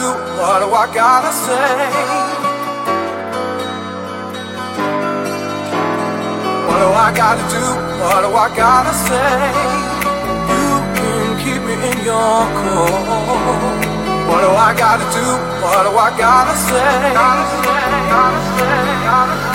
What do I gotta say? What do I gotta do? What do I gotta say? You can keep me in your core. What do I gotta do? What do I gotta say? Gotta say, gotta say, gotta say.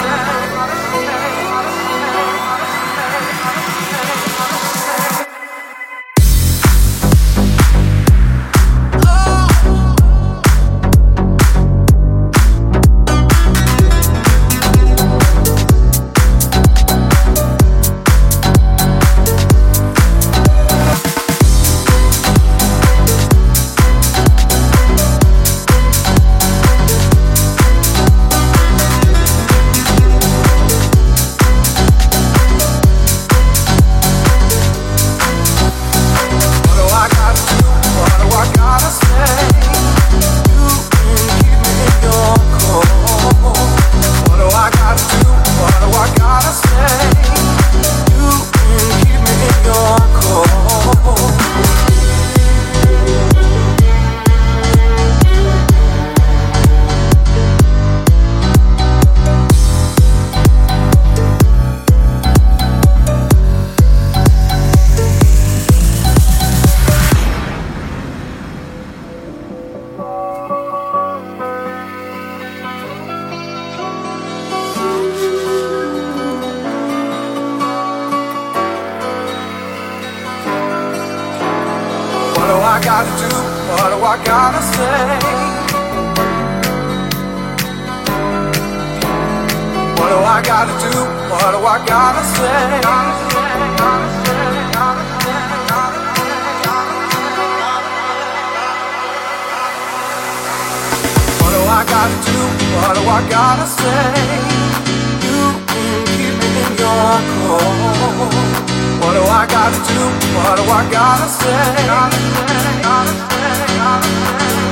What do I gotta do? What do I gotta say? Gotta say, gotta say, gotta say.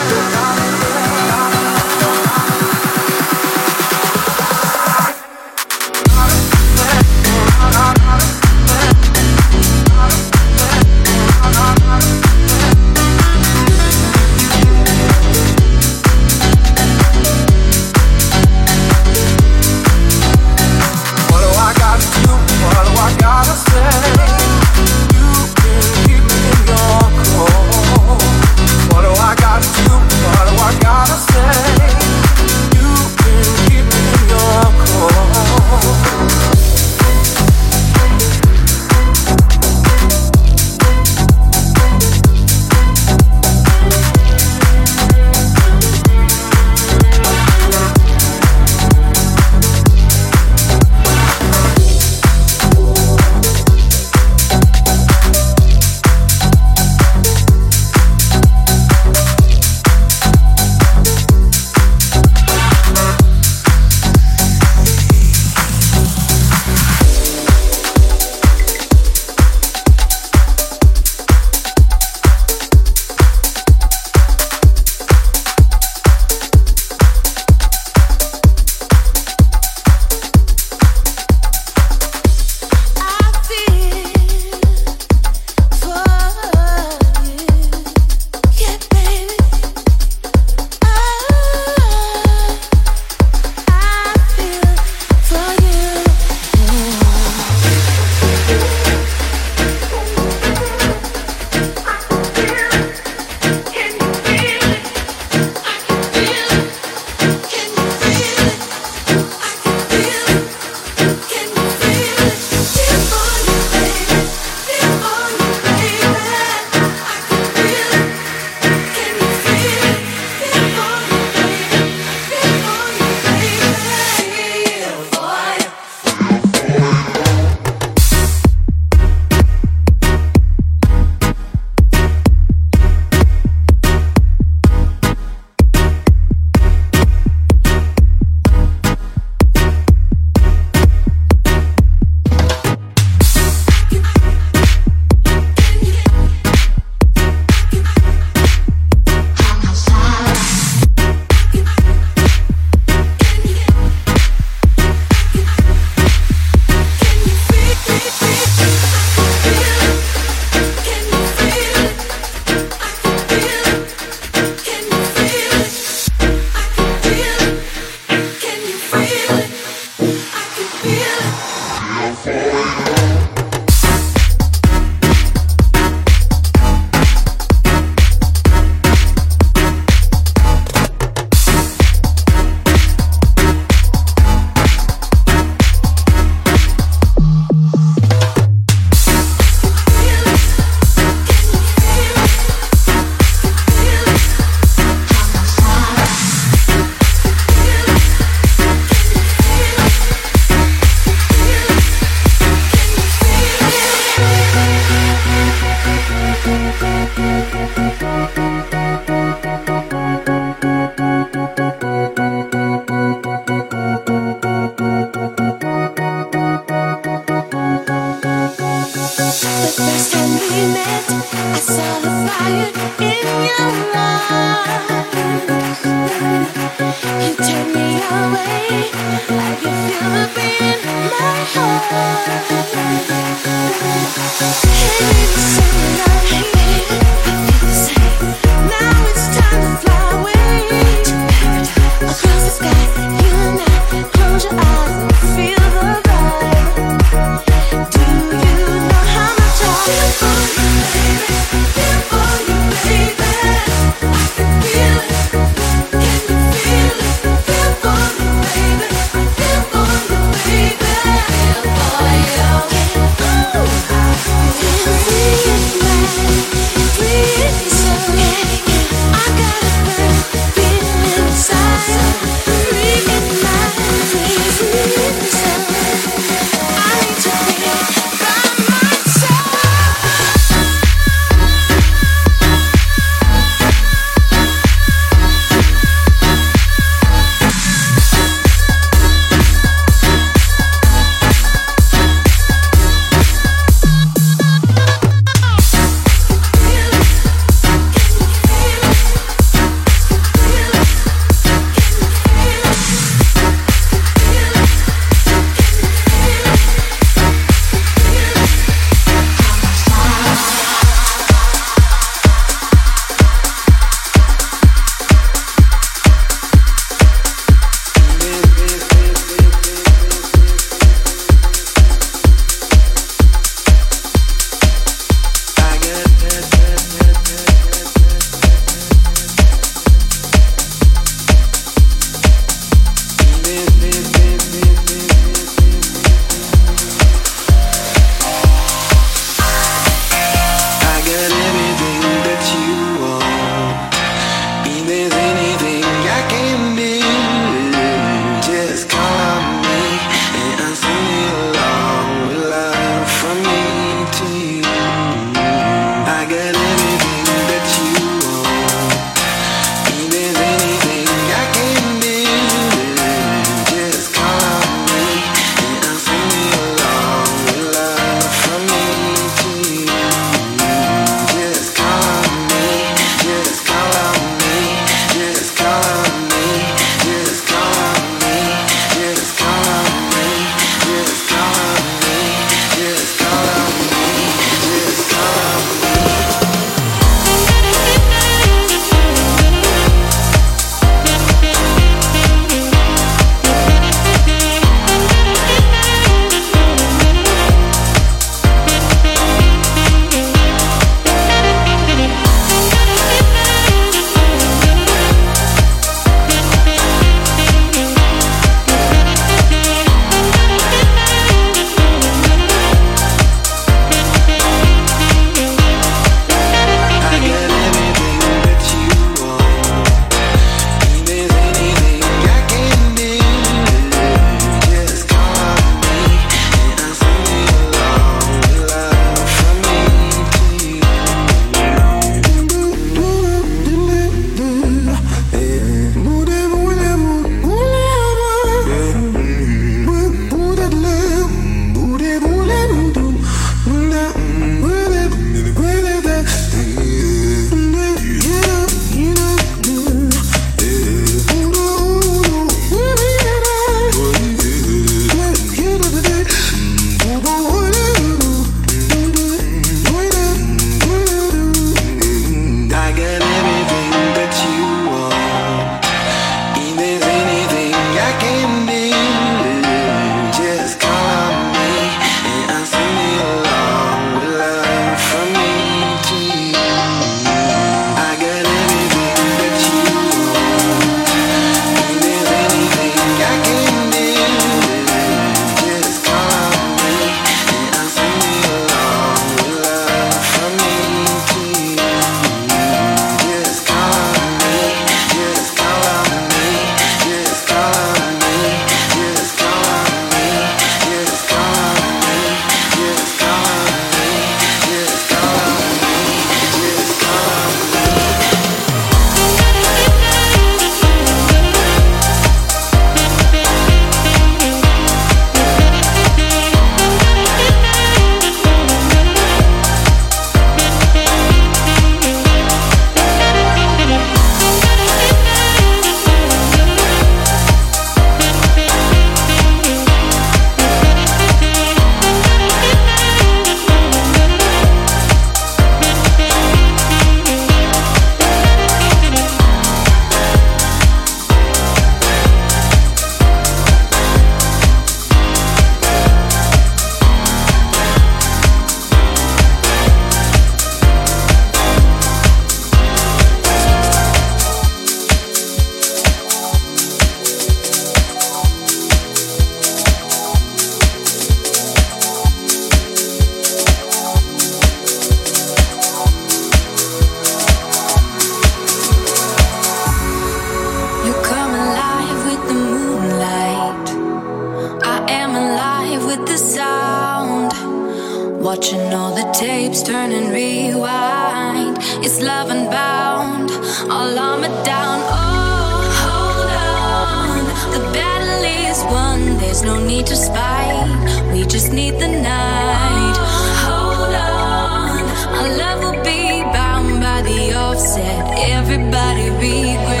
Watching all the tapes turn and rewind. It's love unbound, all armored down. Oh, hold on. The battle is won, there's no need to spite. We just need the night. Hold on. Our love will be bound by the offset. Everybody regret.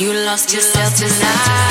You lost yourself tonight.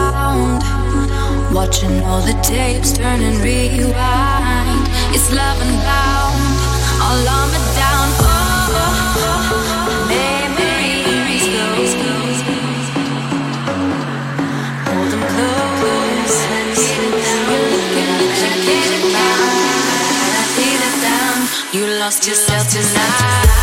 Watching all the tapes turn and rewind. It's love and bound, all armored down. Oh, memories Hold them close down. You lost yourself tonight.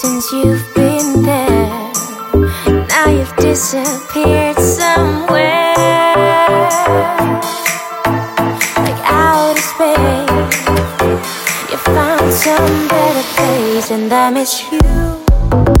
Since you've been there. Now you've disappeared somewhere, like outer space. You found some better place, and I miss you.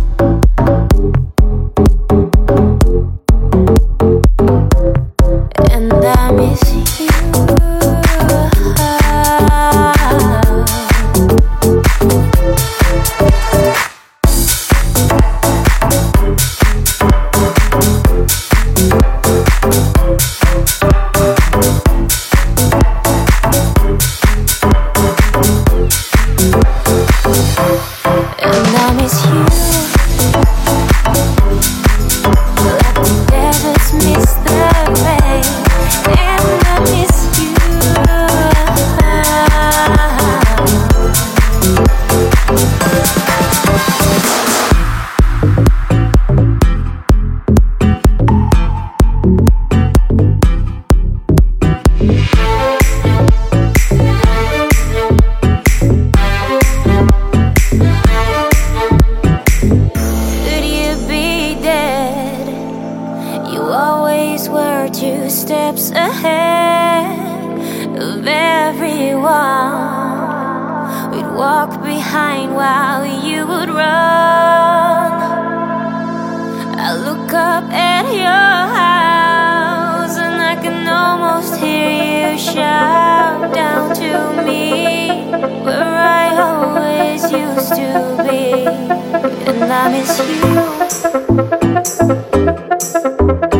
And I miss you.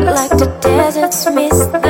Like the deserts miss the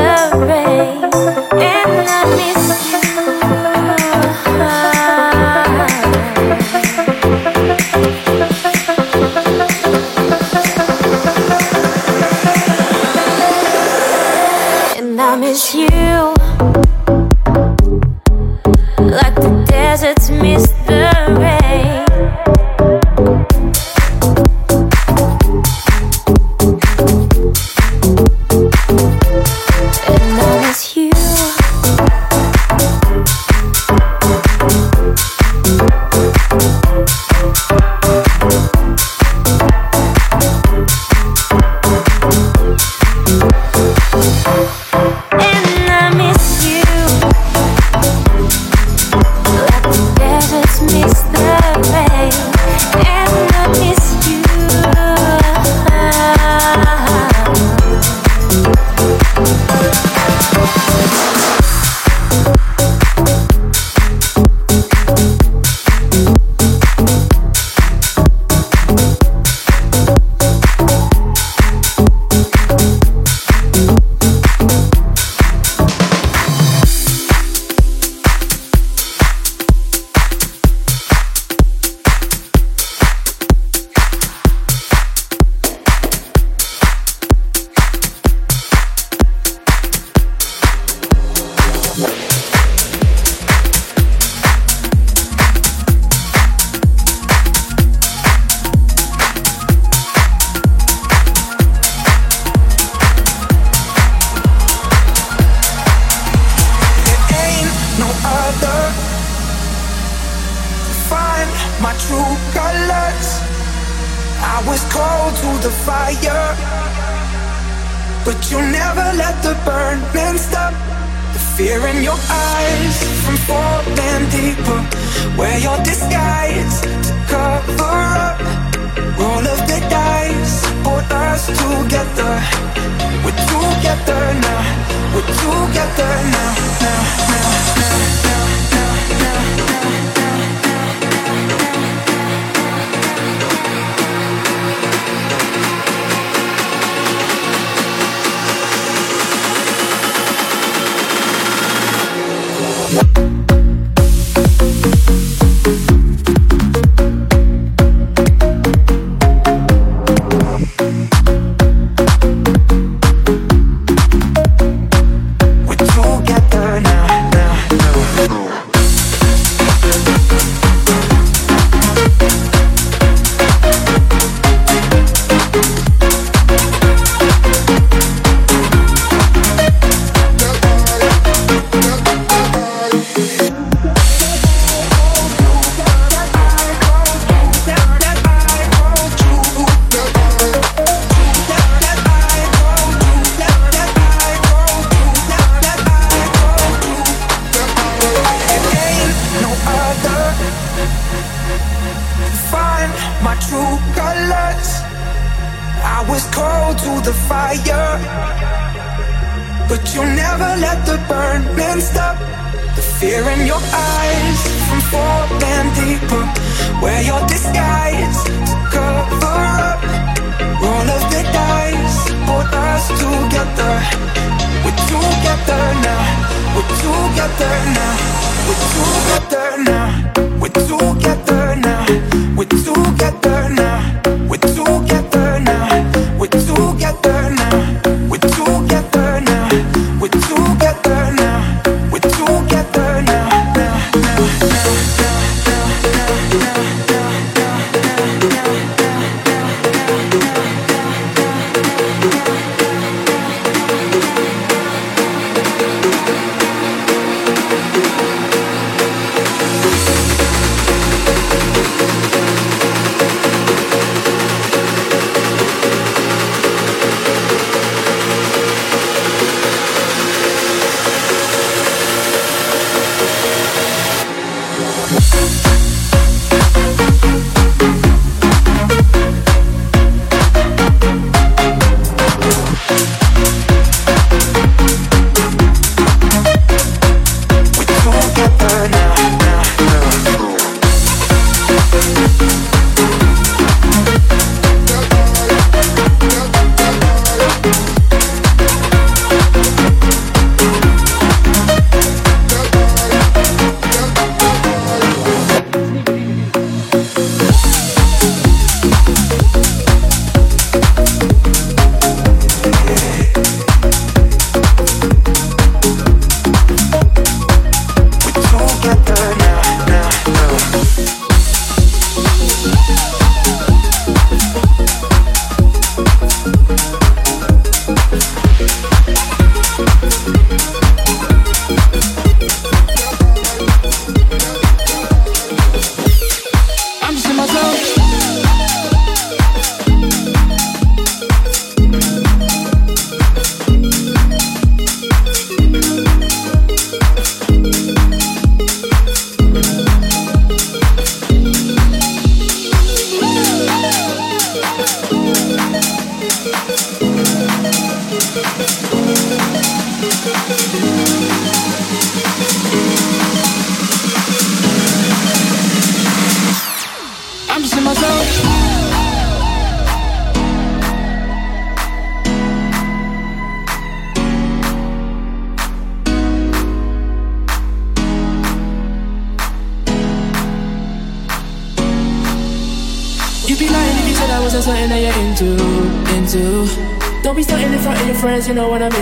know what I mean?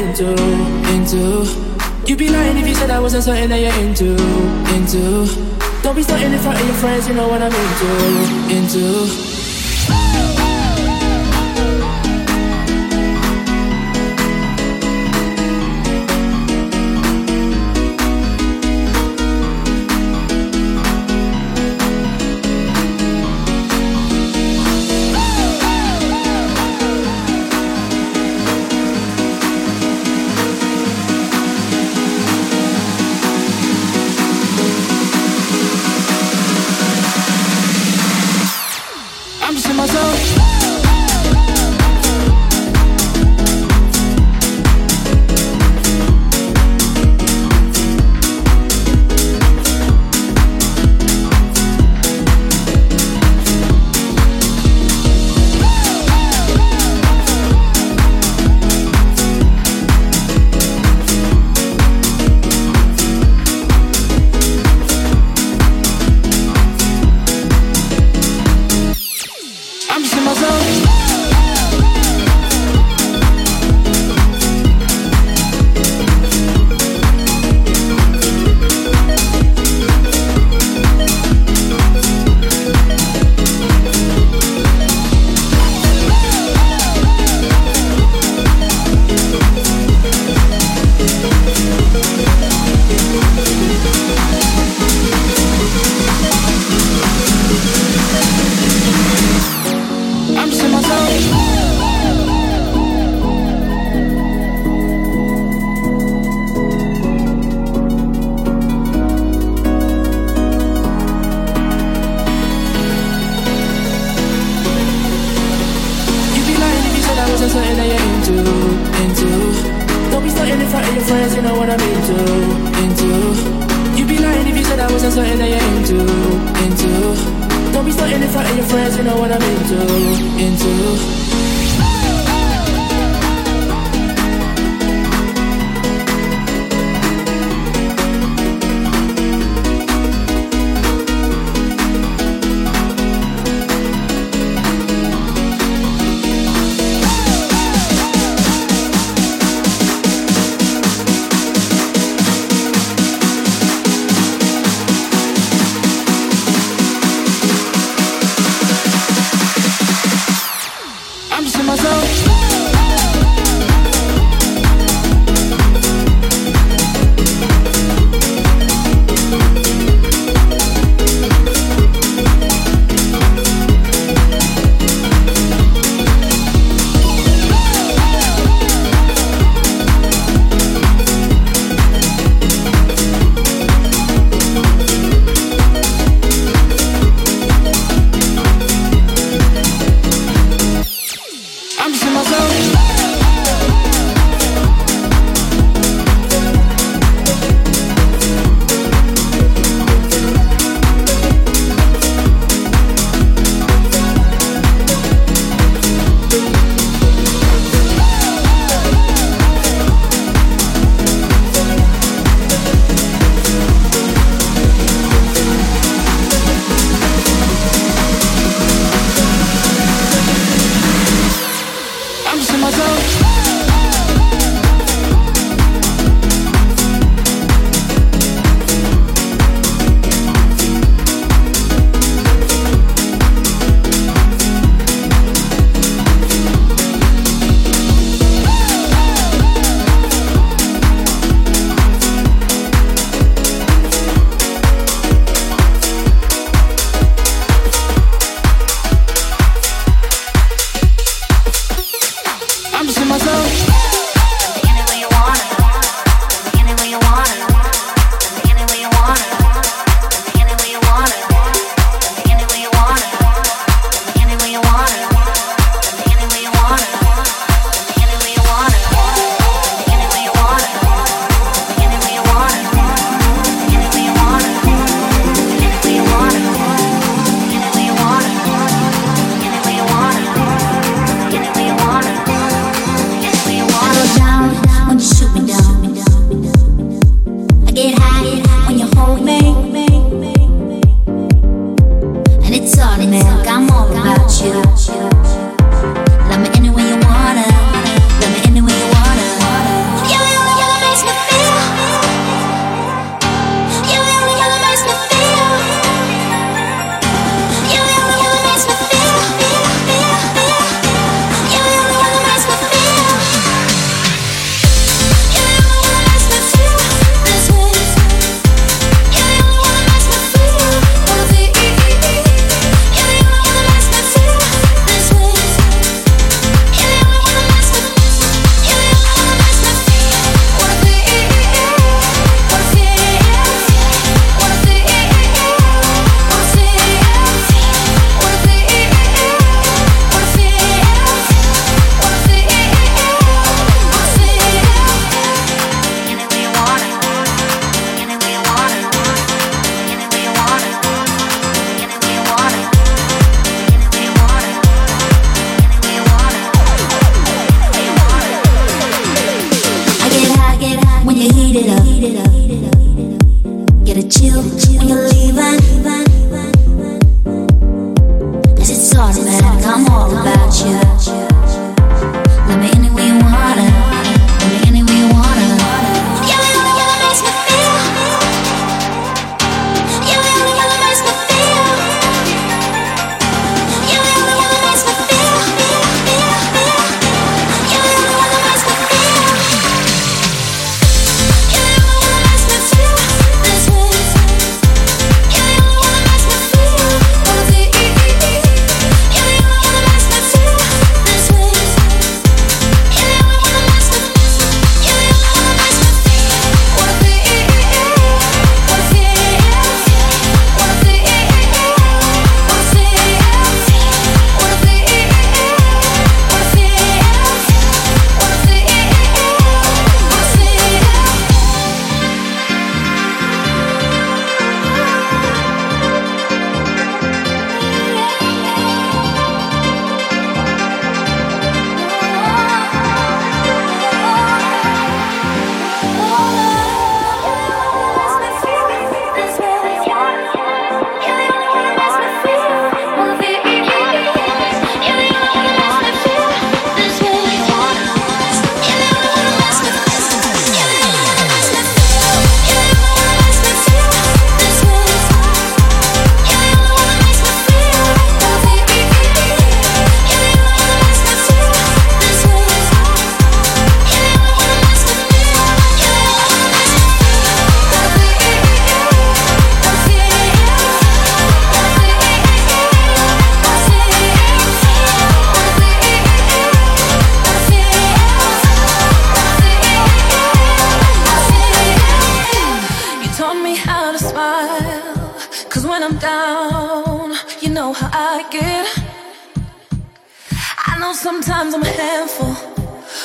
I know sometimes I'm a handful,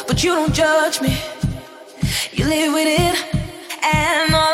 but you don't judge me. You live with it, and all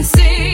and sing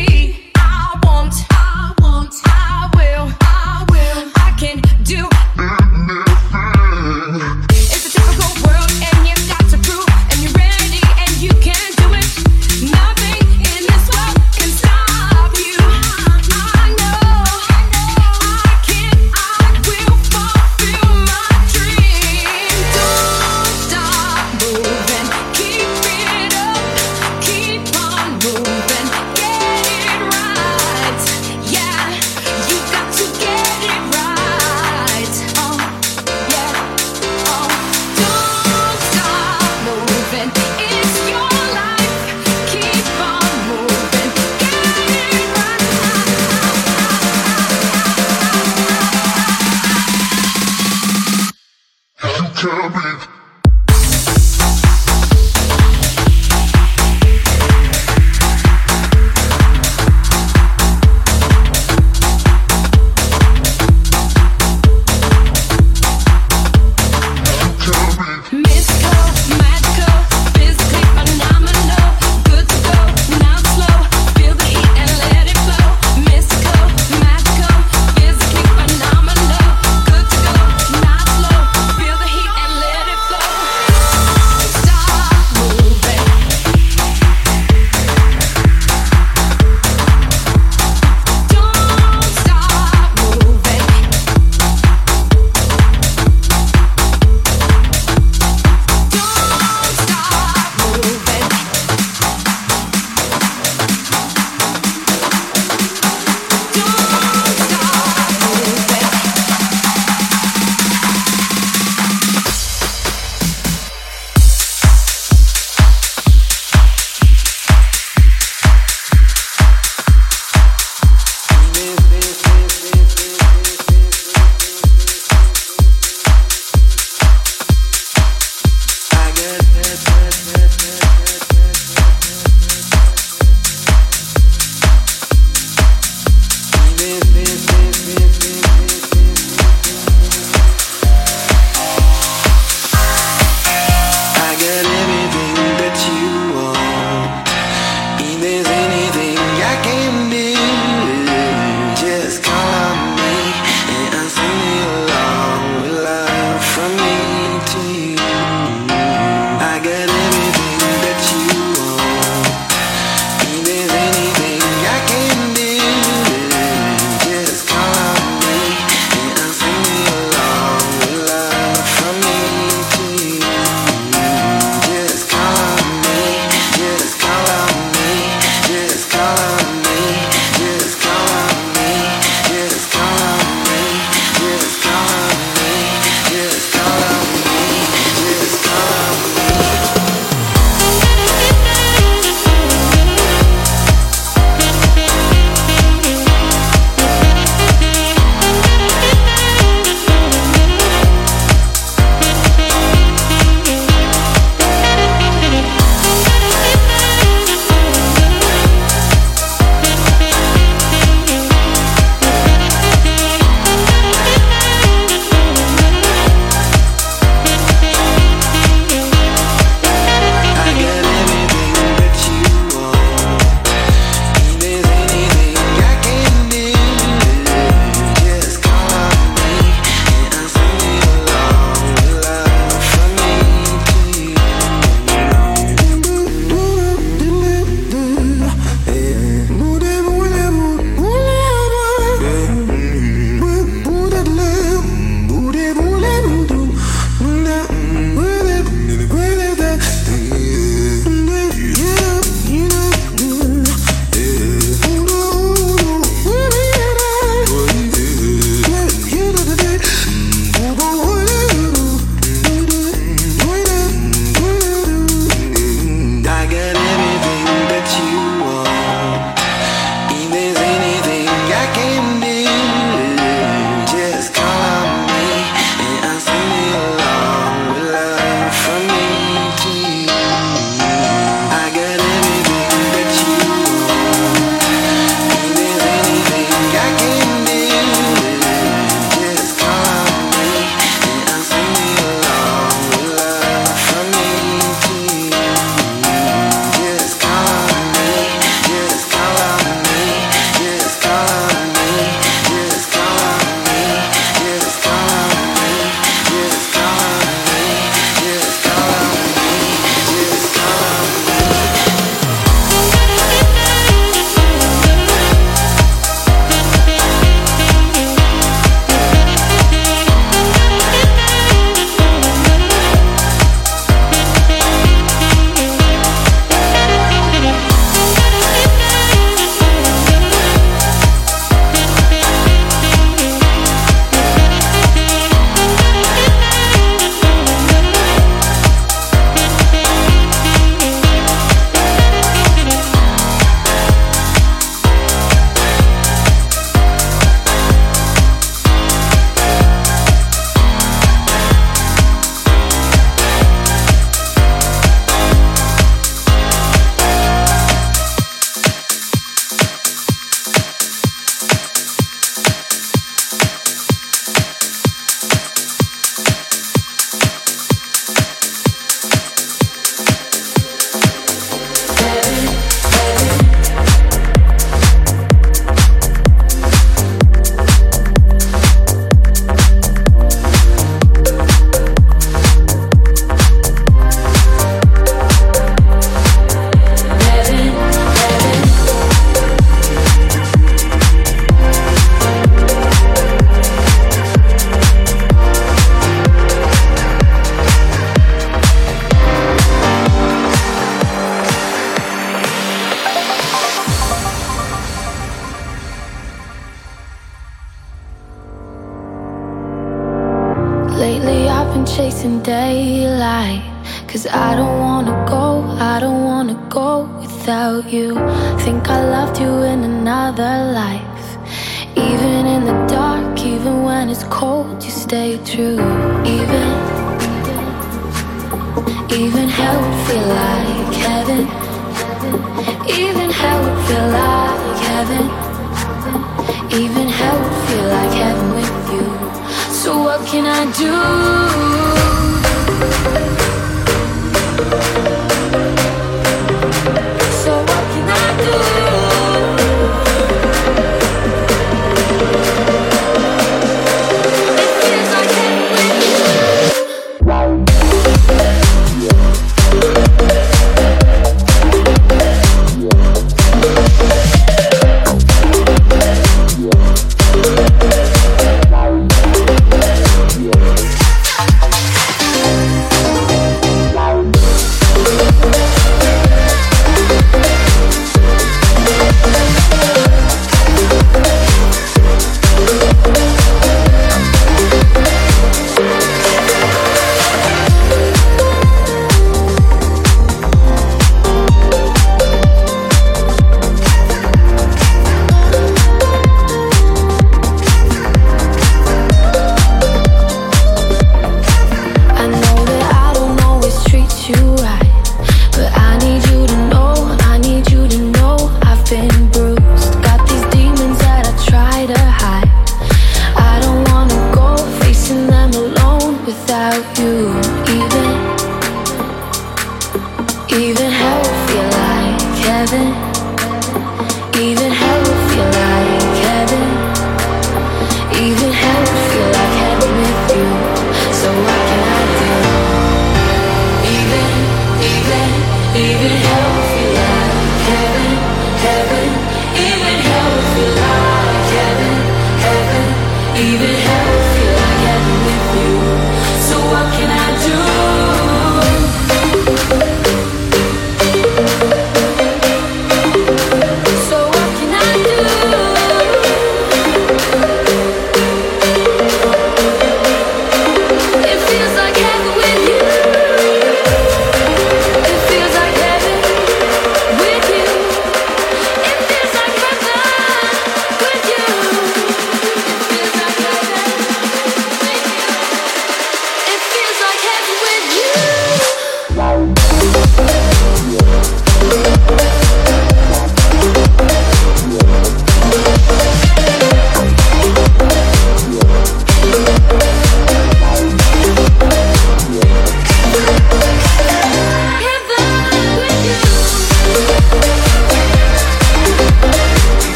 Even hell feel like heaven with you. So what can I do?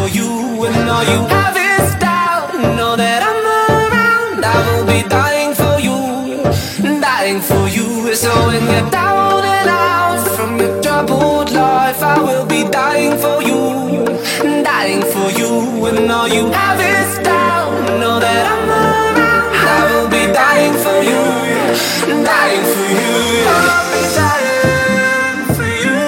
for you and all you have is doubt. Know that I'm around, I will be dying for you, dying for you. So when you're down and out from your troubled life, I will be dying for you, dying for you. And all you have is doubt. Know that I'm around, I will be dying for you, dying for you. I'll be dying for you.